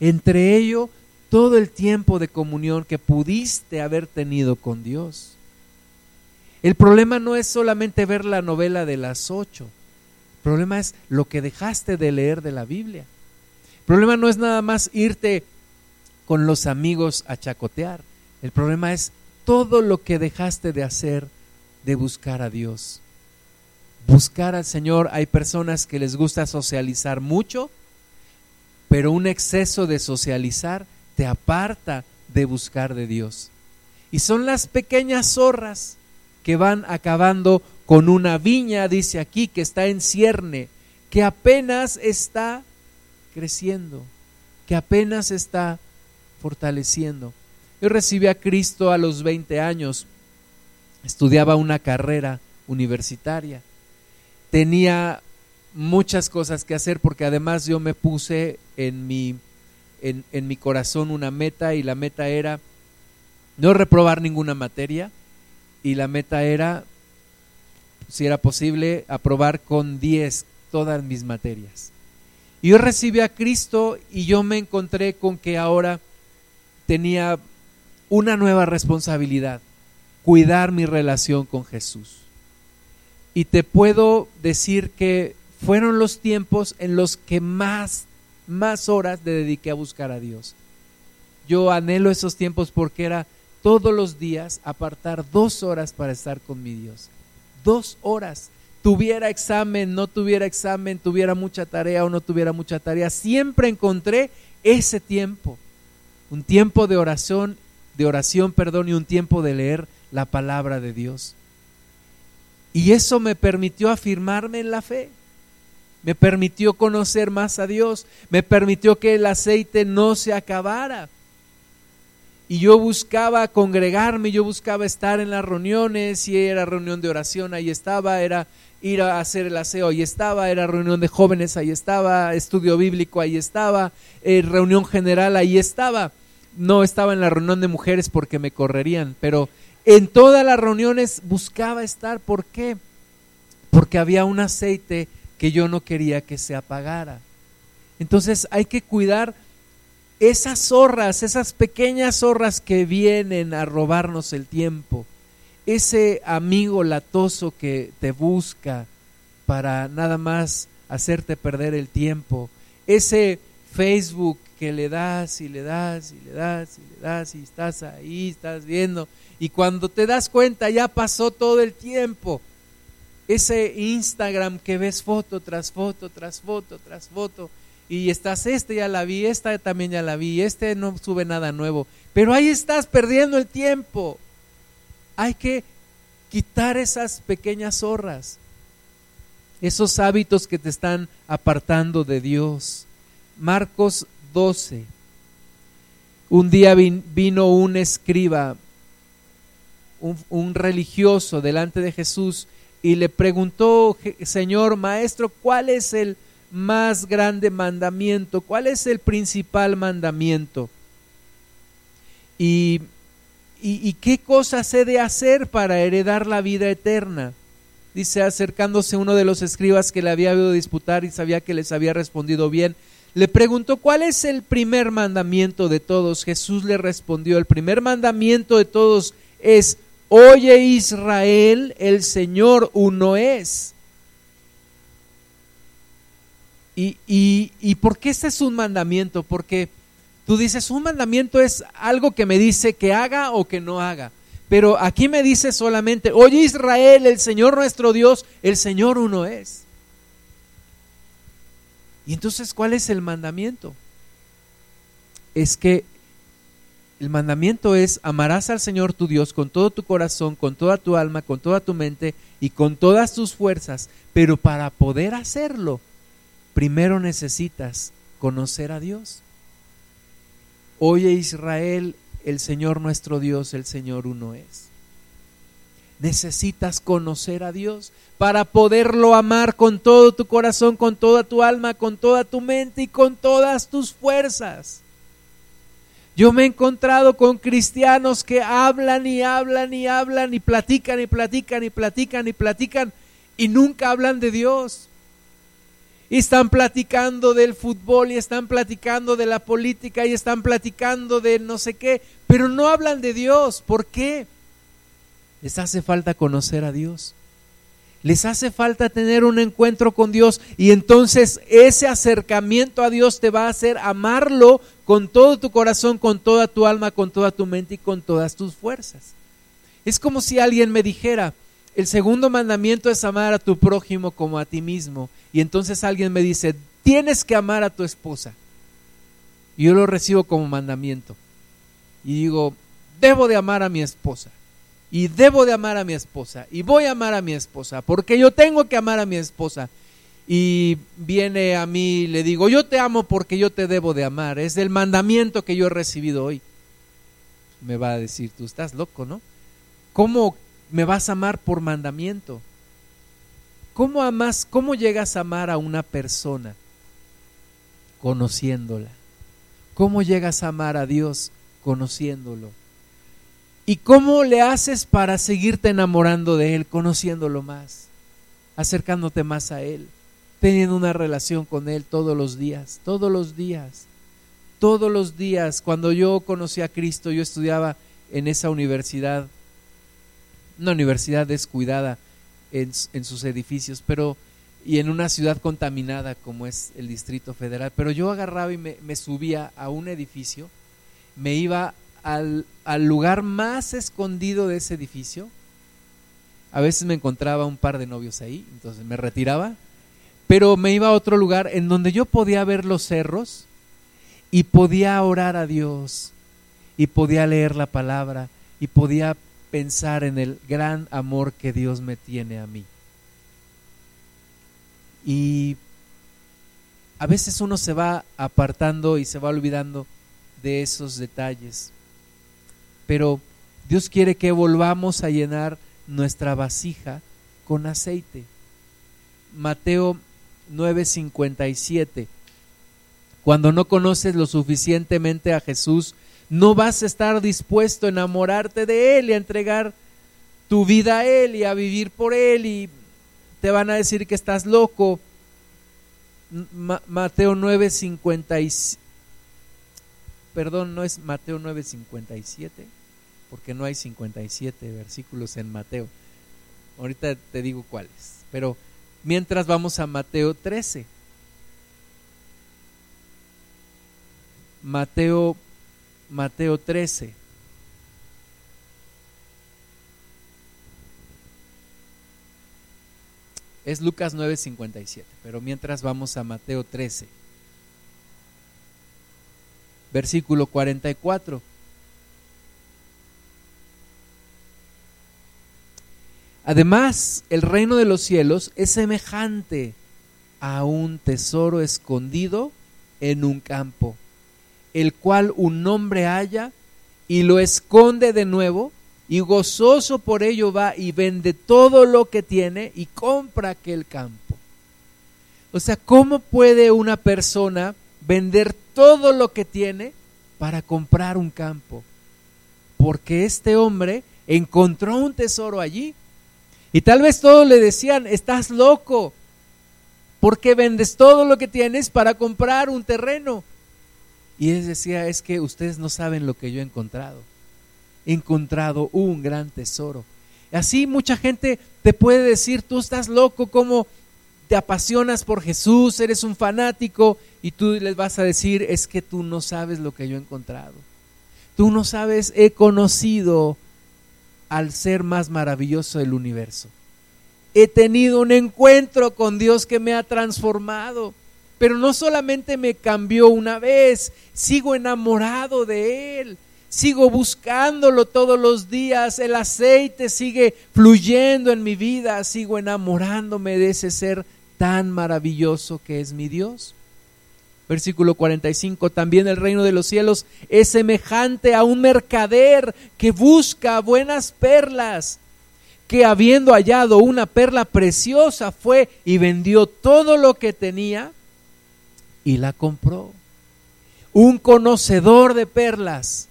Entre ello, todo el tiempo de comunión que pudiste haber tenido con Dios. El problema no es solamente ver la novela de las ocho, el problema es lo que dejaste de leer de la Biblia. El problema no es nada más irte con los amigos a chacotear, el problema es todo lo que dejaste de hacer de buscar a Dios buscar al Señor. Hay personas que les gusta socializar mucho, pero un exceso de socializar te aparta de buscar de Dios. Y son las pequeñas zorras que van acabando con una viña, dice aquí, que está en cierne, que apenas está creciendo, que apenas está fortaleciendo. Yo recibí a Cristo a los 20 años, estudiaba una carrera universitaria tenía muchas cosas que hacer porque además yo me puse en mi, en, mi corazón una meta y la meta era no reprobar ninguna materia y la meta era, si era posible, aprobar con 10 todas mis materias. Y yo recibí a Cristo y yo me encontré con que ahora tenía una nueva responsabilidad, cuidar mi relación con Jesús y te puedo decir que fueron los tiempos en los que más, más horas le dediqué a buscar a Dios. Yo anhelo esos tiempos porque era todos los días apartar dos horas para estar con mi Dios. Dos horas. Tuviera examen, no tuviera examen, tuviera mucha tarea o no tuviera mucha tarea. Siempre encontré ese tiempo. Un tiempo de oración, de oración, perdón, y un tiempo de leer la palabra de Dios. Y eso me permitió afirmarme en la fe. Me permitió conocer más a Dios. Me permitió que el aceite no se acabara. Y yo buscaba congregarme, yo buscaba estar en las reuniones, si era reunión de oración, ahí estaba, era ir a hacer el aseo, ahí estaba, era reunión de jóvenes, ahí estaba, estudio bíblico, ahí estaba, eh, reunión general, ahí estaba. No estaba en la reunión de mujeres porque me correrían, pero en todas las reuniones buscaba estar. ¿Por qué? Porque había un aceite que yo no quería que se apagara. Entonces hay que cuidar esas zorras, esas pequeñas zorras que vienen a robarnos el tiempo. Ese amigo latoso que te busca para nada más hacerte perder el tiempo. Ese Facebook que le das y le das y le das y le das y estás ahí, estás viendo y cuando te das cuenta ya pasó todo el tiempo. Ese Instagram que ves foto tras foto, tras foto, tras foto, y estás, este ya la vi, esta también ya la vi, este no sube nada nuevo, pero ahí estás perdiendo el tiempo. Hay que quitar esas pequeñas zorras, esos hábitos que te están apartando de Dios. Marcos 12. Un día vino un escriba un, religioso delante de Jesús y le preguntó, Señor, maestro, ¿cuál es el más grande mandamiento? ¿Cuál es el principal mandamiento? Y, y, qué cosas he de hacer para heredar la vida eterna? Dice, acercándose uno de los escribas que le había oído disputar y sabía que les había respondido bien, le preguntó, ¿cuál es el primer mandamiento de todos? Jesús le respondió, el primer mandamiento de todos es, Oye Israel, el Señor uno es. Y, y, ¿Y por qué este es un mandamiento? Porque tú dices, un mandamiento es algo que me dice que haga o que no haga. Pero aquí me dice solamente, oye Israel, el Señor nuestro Dios, el Señor uno es. Y entonces, ¿cuál es el mandamiento? Es que el mandamiento es, amarás al Señor tu Dios con todo tu corazón, con toda tu alma, con toda tu mente y con todas tus fuerzas. Pero para poder hacerlo, primero necesitas conocer a Dios. Oye Israel, el Señor nuestro Dios, el Señor uno es. Necesitas conocer a Dios para poderlo amar con todo tu corazón, con toda tu alma, con toda tu mente y con todas tus fuerzas. Yo me he encontrado con cristianos que hablan y hablan y hablan y platican y platican y platican y platican y nunca hablan de Dios. Y están platicando del fútbol y están platicando de la política y están platicando de no sé qué, pero no hablan de Dios. ¿Por qué? Les hace falta conocer a Dios. Les hace falta tener un encuentro con Dios y entonces ese acercamiento a Dios te va a hacer amarlo con todo tu corazón, con toda tu alma, con toda tu mente y con todas tus fuerzas. Es como si alguien me dijera, el segundo mandamiento es amar a tu prójimo como a ti mismo. Y entonces alguien me dice, tienes que amar a tu esposa. Y yo lo recibo como mandamiento. Y digo, debo de amar a mi esposa y debo de amar a mi esposa y voy a amar a mi esposa porque yo tengo que amar a mi esposa. Y viene a mí, le digo, yo te amo porque yo te debo de amar. Es el mandamiento que yo he recibido hoy. Me va a decir, tú estás loco, ¿no? ¿Cómo me vas a amar por mandamiento? ¿Cómo amas, cómo llegas a amar a una persona? Conociéndola. ¿Cómo llegas a amar a Dios? Conociéndolo. ¿Y cómo le haces para seguirte enamorando de Él, conociéndolo más, acercándote más a Él, teniendo una relación con Él todos los días, todos los días, todos los días? Cuando yo conocí a Cristo, yo estudiaba en esa universidad, una universidad descuidada en, sus edificios, pero y en una ciudad contaminada como es el Distrito Federal. Pero yo agarraba y me, me subía a un edificio, me iba al, lugar más escondido de ese edificio. A veces me encontraba un par de novios ahí, entonces me retiraba, pero me iba a otro lugar en donde yo podía ver los cerros y podía orar a Dios y podía leer la palabra y podía pensar en el gran amor que Dios me tiene a mí. Y a veces uno se va apartando y se va olvidando de esos detalles pero Dios quiere que volvamos a llenar nuestra vasija con aceite. Mateo 9:57. Cuando no conoces lo suficientemente a Jesús, no vas a estar dispuesto a enamorarte de Él y a entregar tu vida a Él y a vivir por Él y te van a decir que estás loco. Mateo 9:57 perdón, no es Mateo 9:57, porque no hay 57 versículos en Mateo. Ahorita te digo cuáles, pero mientras vamos a Mateo 13. Mateo Mateo 13. Es Lucas 9:57, pero mientras vamos a Mateo 13 versículo 44. Además, el reino de los cielos es semejante a un tesoro escondido en un campo, el cual un hombre halla y lo esconde de nuevo y gozoso por ello va y vende todo lo que tiene y compra aquel campo. O sea, ¿cómo puede una persona vender todo lo que tiene para comprar un campo. Porque este hombre encontró un tesoro allí. Y tal vez todos le decían, estás loco. ¿Por qué vendes todo lo que tienes para comprar un terreno? Y él decía, es que ustedes no saben lo que yo he encontrado. He encontrado un gran tesoro. Así mucha gente te puede decir, tú estás loco, ¿cómo te apasionas por Jesús, eres un fanático y tú les vas a decir, es que tú no sabes lo que yo he encontrado. Tú no sabes, he conocido al ser más maravilloso del universo. He tenido un encuentro con Dios que me ha transformado, pero no solamente me cambió una vez, sigo enamorado de Él sigo buscándolo todos los días, el aceite sigue fluyendo en mi vida, sigo enamorándome de ese ser tan maravilloso que es mi Dios. Versículo 45, también el reino de los cielos es semejante a un mercader que busca buenas perlas, que habiendo hallado una perla preciosa fue y vendió todo lo que tenía y la compró. Un conocedor de perlas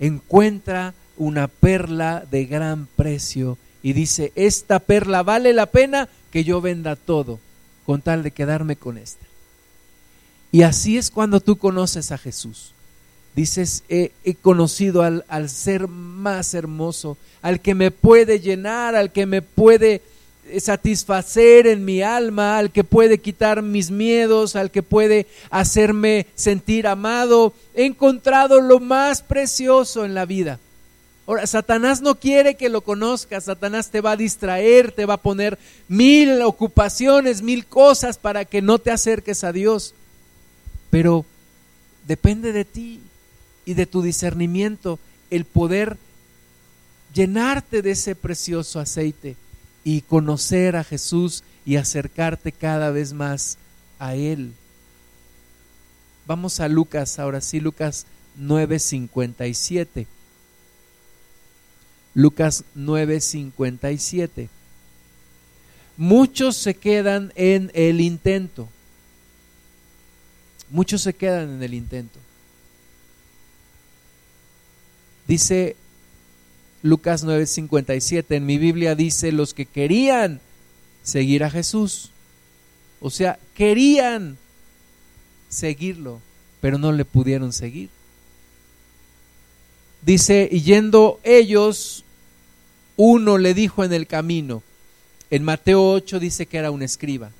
encuentra una perla de gran precio y dice, esta perla vale la pena que yo venda todo con tal de quedarme con esta. Y así es cuando tú conoces a Jesús. Dices, he, conocido al, al, ser más hermoso, al que me puede llenar, al que me puede satisfacer en mi alma, al que puede quitar mis miedos, al que puede hacerme sentir amado. He encontrado lo más precioso en la vida. Ahora, Satanás no quiere que lo conozcas, Satanás te va a distraer, te va a poner mil ocupaciones, mil cosas para que no te acerques a Dios pero depende de ti y de tu discernimiento el poder llenarte de ese precioso aceite y conocer a Jesús y acercarte cada vez más a Él. Vamos a Lucas, ahora sí, Lucas 9:57. Lucas 9:57. Muchos se quedan en el intento Muchos se quedan en el intento. Dice Lucas 9:57, en mi Biblia dice los que querían seguir a Jesús. O sea, querían seguirlo, pero no le pudieron seguir. Dice, y yendo ellos, uno le dijo en el camino, en Mateo 8 dice que era un escriba.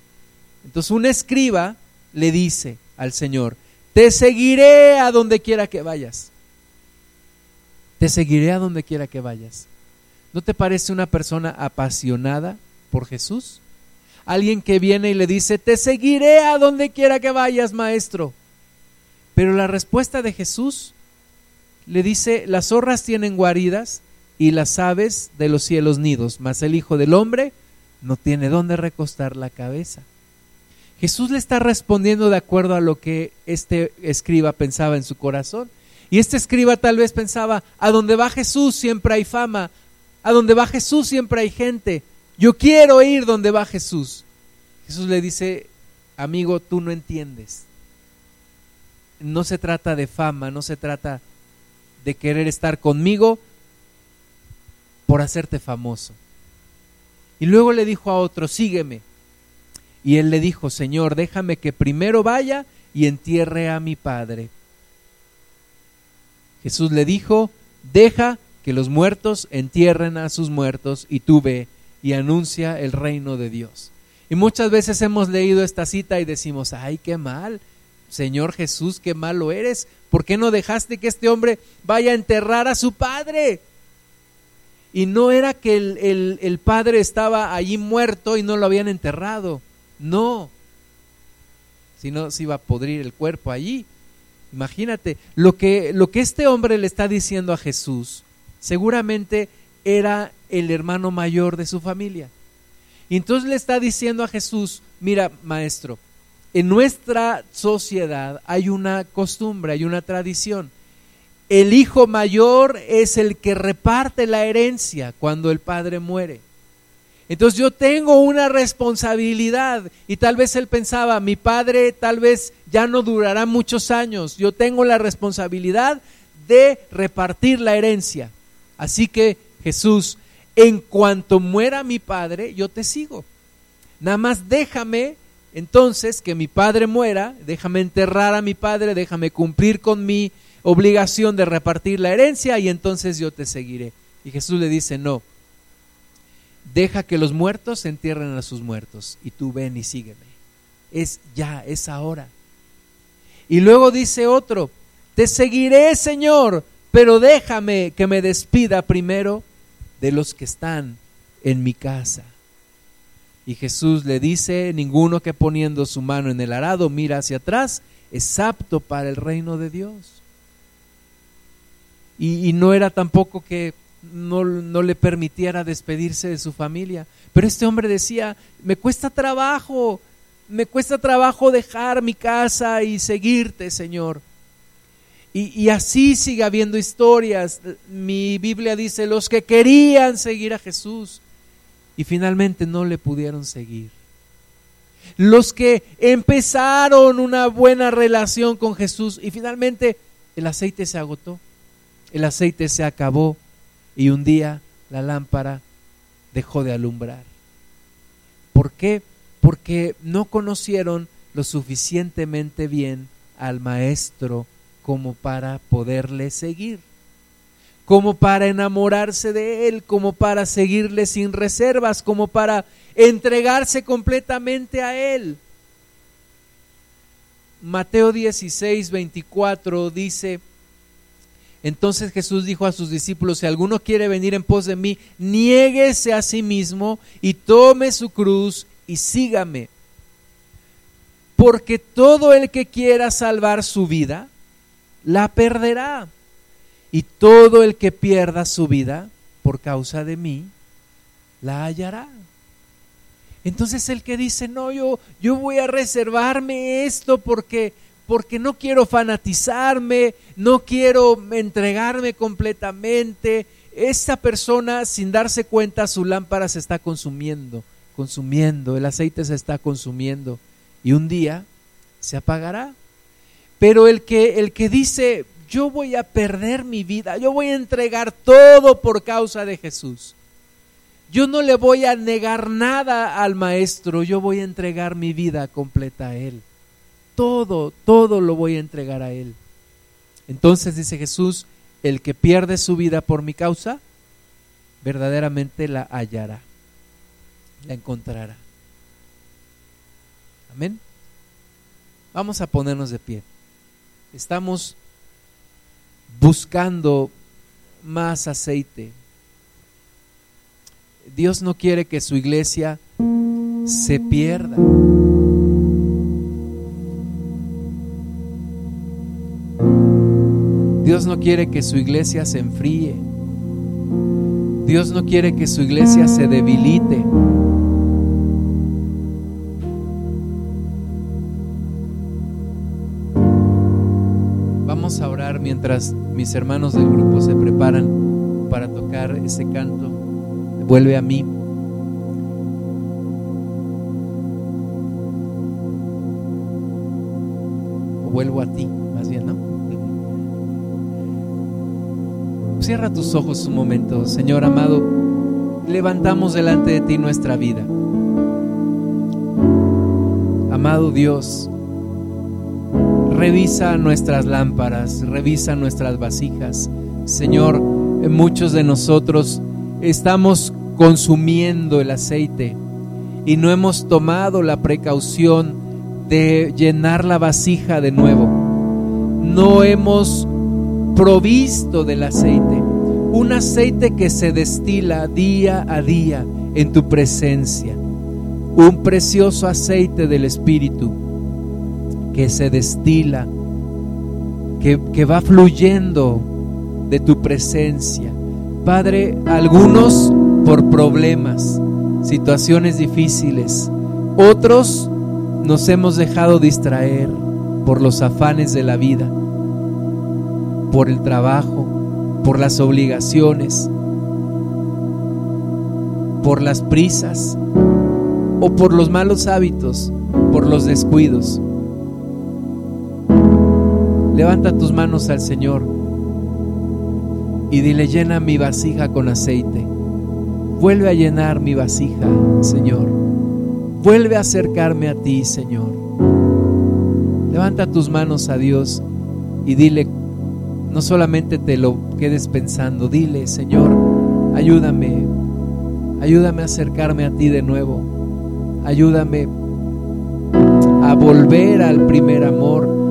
Entonces un escriba le dice, al Señor, te seguiré a donde quiera que vayas. Te seguiré a donde quiera que vayas. ¿No te parece una persona apasionada por Jesús? Alguien que viene y le dice, te seguiré a donde quiera que vayas, maestro. Pero la respuesta de Jesús le dice, las zorras tienen guaridas y las aves de los cielos nidos, mas el Hijo del Hombre no tiene dónde recostar la cabeza. Jesús le está respondiendo de acuerdo a lo que este escriba pensaba en su corazón. Y este escriba tal vez pensaba, a donde va Jesús siempre hay fama, a donde va Jesús siempre hay gente. Yo quiero ir donde va Jesús. Jesús le dice, amigo, tú no entiendes. No se trata de fama, no se trata de querer estar conmigo por hacerte famoso. Y luego le dijo a otro, sígueme. Y él le dijo, Señor, déjame que primero vaya y entierre a mi padre. Jesús le dijo, deja que los muertos entierren a sus muertos y tú ve y anuncia el reino de Dios. Y muchas veces hemos leído esta cita y decimos, ay, qué mal, Señor Jesús, qué malo eres. ¿Por qué no dejaste que este hombre vaya a enterrar a su padre? Y no era que el, el, el padre estaba allí muerto y no lo habían enterrado no, si no se iba a podrir el cuerpo allí. Imagínate, lo que, lo que este hombre le está diciendo a Jesús, seguramente era el hermano mayor de su familia. Y entonces le está diciendo a Jesús, mira, maestro, en nuestra sociedad hay una costumbre, hay una tradición. El hijo mayor es el que reparte la herencia cuando el padre muere. Entonces yo tengo una responsabilidad y tal vez él pensaba, mi padre tal vez ya no durará muchos años, yo tengo la responsabilidad de repartir la herencia. Así que Jesús, en cuanto muera mi padre, yo te sigo. Nada más déjame entonces que mi padre muera, déjame enterrar a mi padre, déjame cumplir con mi obligación de repartir la herencia y entonces yo te seguiré. Y Jesús le dice, no, deja que los muertos entierren a sus muertos y tú ven y sígueme. Es ya, es ahora. Y luego dice otro, te seguiré Señor, pero déjame que me despida primero de los que están en mi casa. Y Jesús le dice, ninguno que poniendo su mano en el arado mira hacia atrás es apto para el reino de Dios. Y, no era tampoco que no, le permitiera despedirse de su familia. Pero este hombre decía, me cuesta trabajo me cuesta trabajo dejar mi casa y seguirte, Señor. Y, así sigue habiendo historias. Mi Biblia dice, los que querían seguir a Jesús y finalmente no le pudieron seguir. Los que empezaron una buena relación con Jesús y finalmente el aceite se agotó, el aceite se acabó y un día la lámpara dejó de alumbrar. ¿Por qué? Porque no conocieron lo suficientemente bien al Maestro como para poderle seguir, como para enamorarse de Él, como para seguirle sin reservas, como para entregarse completamente a Él. Mateo 16, 24 dice, entonces Jesús dijo a sus discípulos, si alguno quiere venir en pos de mí, niéguese a sí mismo y tome su cruz y sígame. Porque todo el que quiera salvar su vida, la perderá. Y todo el que pierda su vida por causa de mí, la hallará. Entonces el que dice, no, yo, yo voy a reservarme esto porque, porque no quiero fanatizarme, no quiero entregarme completamente, esta persona sin darse cuenta su lámpara se está consumiendo, consumiendo, el aceite se está consumiendo y un día se apagará. Pero el que, el que dice, yo voy a perder mi vida, yo voy a entregar todo por causa de Jesús. Yo no le voy a negar nada al maestro, yo voy a entregar mi vida completa a él. Todo, todo lo voy a entregar a él. Entonces dice Jesús, el que pierde su vida por mi causa, verdaderamente la hallará, la encontrará. Amén. Vamos a ponernos de pie estamos buscando más aceite. Dios no quiere que su iglesia se pierda. Dios no quiere que su iglesia se enfríe. Dios no quiere que su iglesia se debilite. Mientras mis hermanos del grupo se preparan para tocar ese canto. Vuelve a mí. O vuelvo a ti, más bien, ¿no? Cierra tus ojos un momento, Señor amado. Levantamos delante de ti nuestra vida. Amado Dios, revisa nuestras lámparas, revisa nuestras vasijas. Señor, muchos de nosotros estamos consumiendo el aceite y no hemos tomado la precaución de llenar la vasija de nuevo. No hemos provisto del aceite, un aceite que se destila día a día en tu presencia, un precioso aceite del Espíritu que se destila, que, va fluyendo de tu presencia. Padre, algunos por problemas, situaciones difíciles, otros nos hemos dejado distraer por los afanes de la vida, por el trabajo, por las obligaciones, por las prisas o por los malos hábitos, por los descuidos. Levanta tus manos al Señor y dile, llena mi vasija con aceite. Vuelve a llenar mi vasija, Señor. Vuelve a acercarme a ti, Señor. Levanta tus manos a Dios y dile, no solamente te lo quedes pensando, dile, Señor, ayúdame, ayúdame a acercarme a ti de nuevo. Ayúdame a volver al primer amor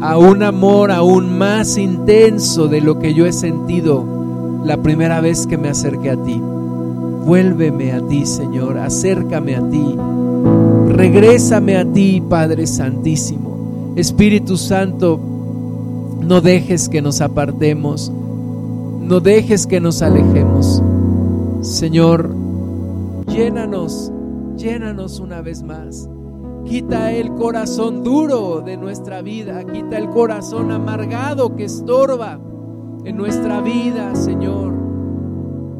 a un amor aún más intenso de lo que yo he sentido la primera vez que me acerqué a ti. Vuélveme a ti, Señor, acércame a ti, regrésame a ti, Padre Santísimo. Espíritu Santo, no dejes que nos apartemos, no dejes que nos alejemos. Señor, llénanos, llénanos una vez más Quita el corazón duro de nuestra vida, quita el corazón amargado que estorba en nuestra vida, Señor.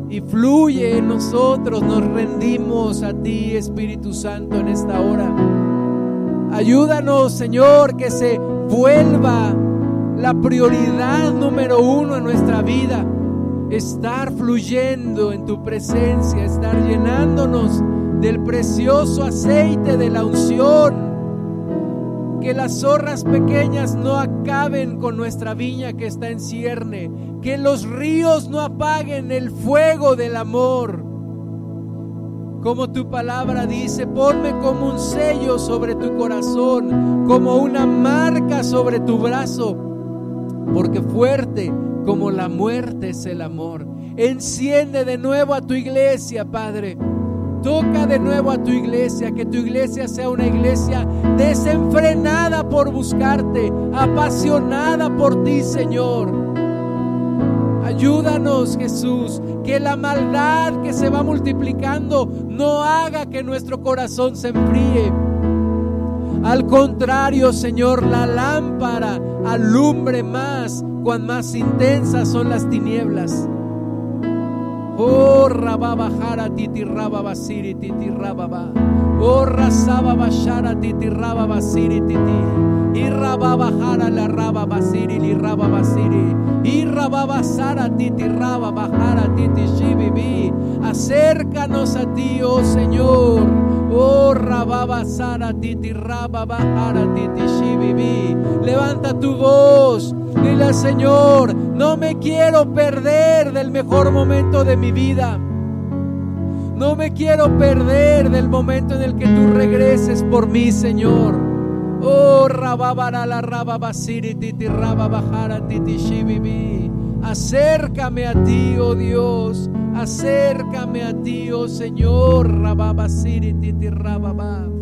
Y fluye en nosotros, nos rendimos a ti, Espíritu Santo, en esta hora. Ayúdanos, Señor, que se vuelva la prioridad número uno en nuestra vida. Estar fluyendo en tu presencia, estar llenándonos del precioso aceite de la unción. Que las zorras pequeñas no acaben con nuestra viña que está en cierne. Que los ríos no apaguen el fuego del amor. Como tu palabra dice, ponme como un sello sobre tu corazón, como una marca sobre tu brazo, porque fuerte como la muerte es el amor. Enciende de nuevo a tu iglesia, Padre. Toca de nuevo a tu iglesia, que tu iglesia sea una iglesia desenfrenada por buscarte, apasionada por ti, Señor. Ayúdanos, Jesús, que la maldad que se va multiplicando no haga que nuestro corazón se enfríe. Al contrario, Señor, la lámpara alumbre más cuan más intensas son las tinieblas. Oh, rababa jara titi rababa siri titi rababa. Oh, rasaba bashara titi rababa siri titi. Y rababa jara la rababa siri li rababa siri. Y rababa sara titi rababa jara titi shibibi. Acércanos a ti, oh Señor. Oh, rababa sara titi rababa jara titi shibibi. Levanta tu voz. Dile al Señor, no me quiero perder del mejor momento de mi vida. No me quiero perder del momento en el que tú regreses por mí, Señor. Oh, rababara la rababasiri titi rababajara titi shibibi. Acércame a ti, oh Dios. Acércame a ti, oh Señor. Rababasiri titi rababajara.